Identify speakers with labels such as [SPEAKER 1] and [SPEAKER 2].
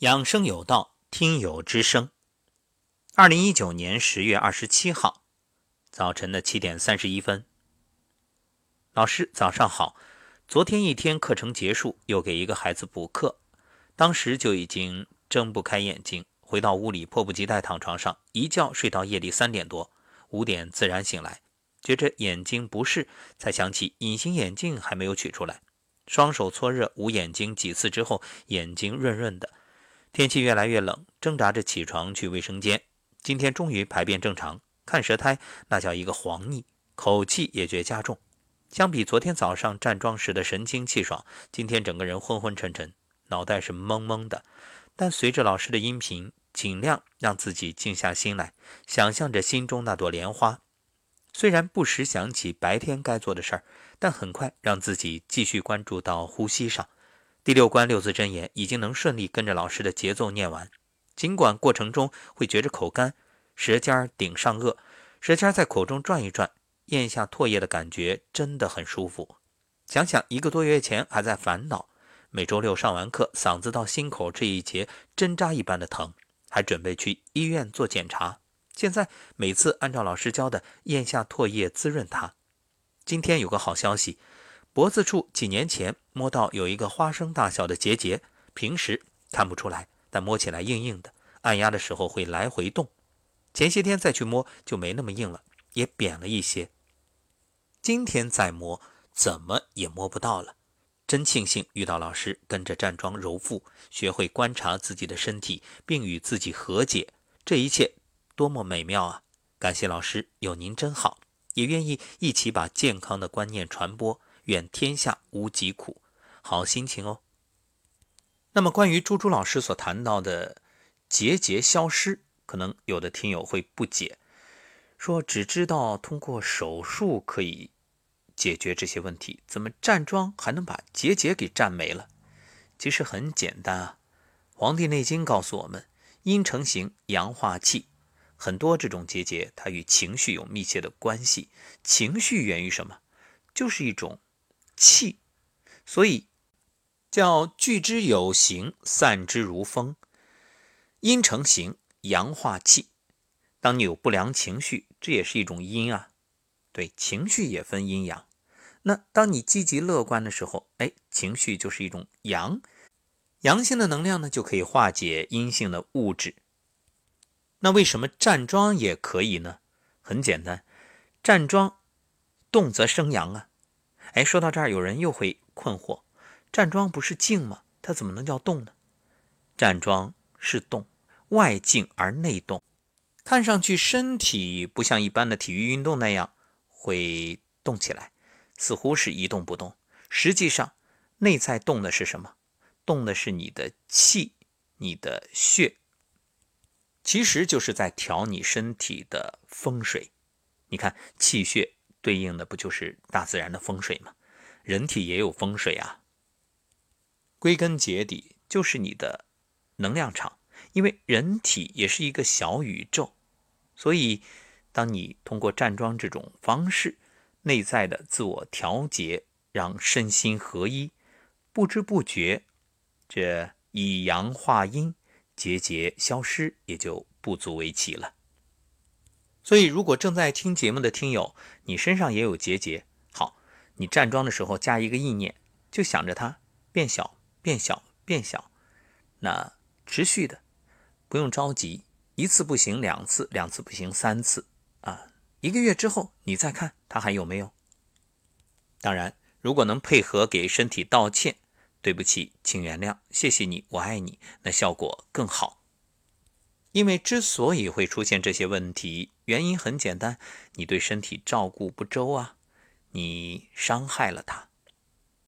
[SPEAKER 1] 养生有道，听友之声。二零一九年十月二十七号早晨的七点三十一分，老师早上好。昨天一天课程结束，又给一个孩子补课，当时就已经睁不开眼睛。回到屋里，迫不及待躺床上，一觉睡到夜里三点多，五点自然醒来，觉着眼睛不适，才想起隐形眼镜还没有取出来。双手搓热捂眼睛几次之后，眼睛润润的。天气越来越冷，挣扎着起床去卫生间。今天终于排便正常，看舌苔那叫一个黄腻，口气也觉加重。相比昨天早上站桩时的神清气爽，今天整个人昏昏沉沉，脑袋是懵懵的。但随着老师的音频，尽量让自己静下心来，想象着心中那朵莲花。虽然不时想起白天该做的事儿，但很快让自己继续关注到呼吸上。第六关六字真言已经能顺利跟着老师的节奏念完，尽管过程中会觉着口干，舌尖顶上颚，舌尖在口中转一转，咽下唾液的感觉真的很舒服。想想一个多月前还在烦恼，每周六上完课，嗓子到心口这一节针扎一般的疼，还准备去医院做检查。现在每次按照老师教的咽下唾液滋润它。今天有个好消息。脖子处几年前摸到有一个花生大小的结节，平时看不出来，但摸起来硬硬的，按压的时候会来回动。前些天再去摸就没那么硬了，也扁了一些。今天再摸怎么也摸不到了，真庆幸遇到老师，跟着站桩揉腹，学会观察自己的身体，并与自己和解，这一切多么美妙啊！感谢老师，有您真好，也愿意一起把健康的观念传播。愿天下无疾苦，好心情哦。那么，关于朱朱老师所谈到的结节消失，可能有的听友会不解，说只知道通过手术可以解决这些问题，怎么站桩还能把结节给站没了？其实很简单啊，《黄帝内经》告诉我们，阴成形，阳化气，很多这种结节，它与情绪有密切的关系。情绪源于什么？就是一种。气，所以叫聚之有形，散之如风。阴成形，阳化气。当你有不良情绪，这也是一种阴啊。对，情绪也分阴阳。那当你积极乐观的时候，哎，情绪就是一种阳。阳性的能量呢，就可以化解阴性的物质。那为什么站桩也可以呢？很简单，站桩动则生阳啊。哎，说到这儿，有人又会困惑：站桩不是静吗？它怎么能叫动呢？站桩是动，外静而内动。看上去身体不像一般的体育运动那样会动起来，似乎是一动不动。实际上，内在动的是什么？动的是你的气、你的血，其实就是在调你身体的风水。你看气血。对应的不就是大自然的风水吗？人体也有风水啊。归根结底就是你的能量场，因为人体也是一个小宇宙，所以当你通过站桩这种方式，内在的自我调节，让身心合一，不知不觉，这以阳化阴，结节消失，也就不足为奇了。所以，如果正在听节目的听友，你身上也有结节，好，你站桩的时候加一个意念，就想着它变小、变小、变小，那持续的，不用着急，一次不行，两次，两次不行，三次，啊，一个月之后你再看它还有没有。当然，如果能配合给身体道歉，对不起，请原谅，谢谢你，我爱你，那效果更好。因为之所以会出现这些问题，原因很简单，你对身体照顾不周啊，你伤害了他。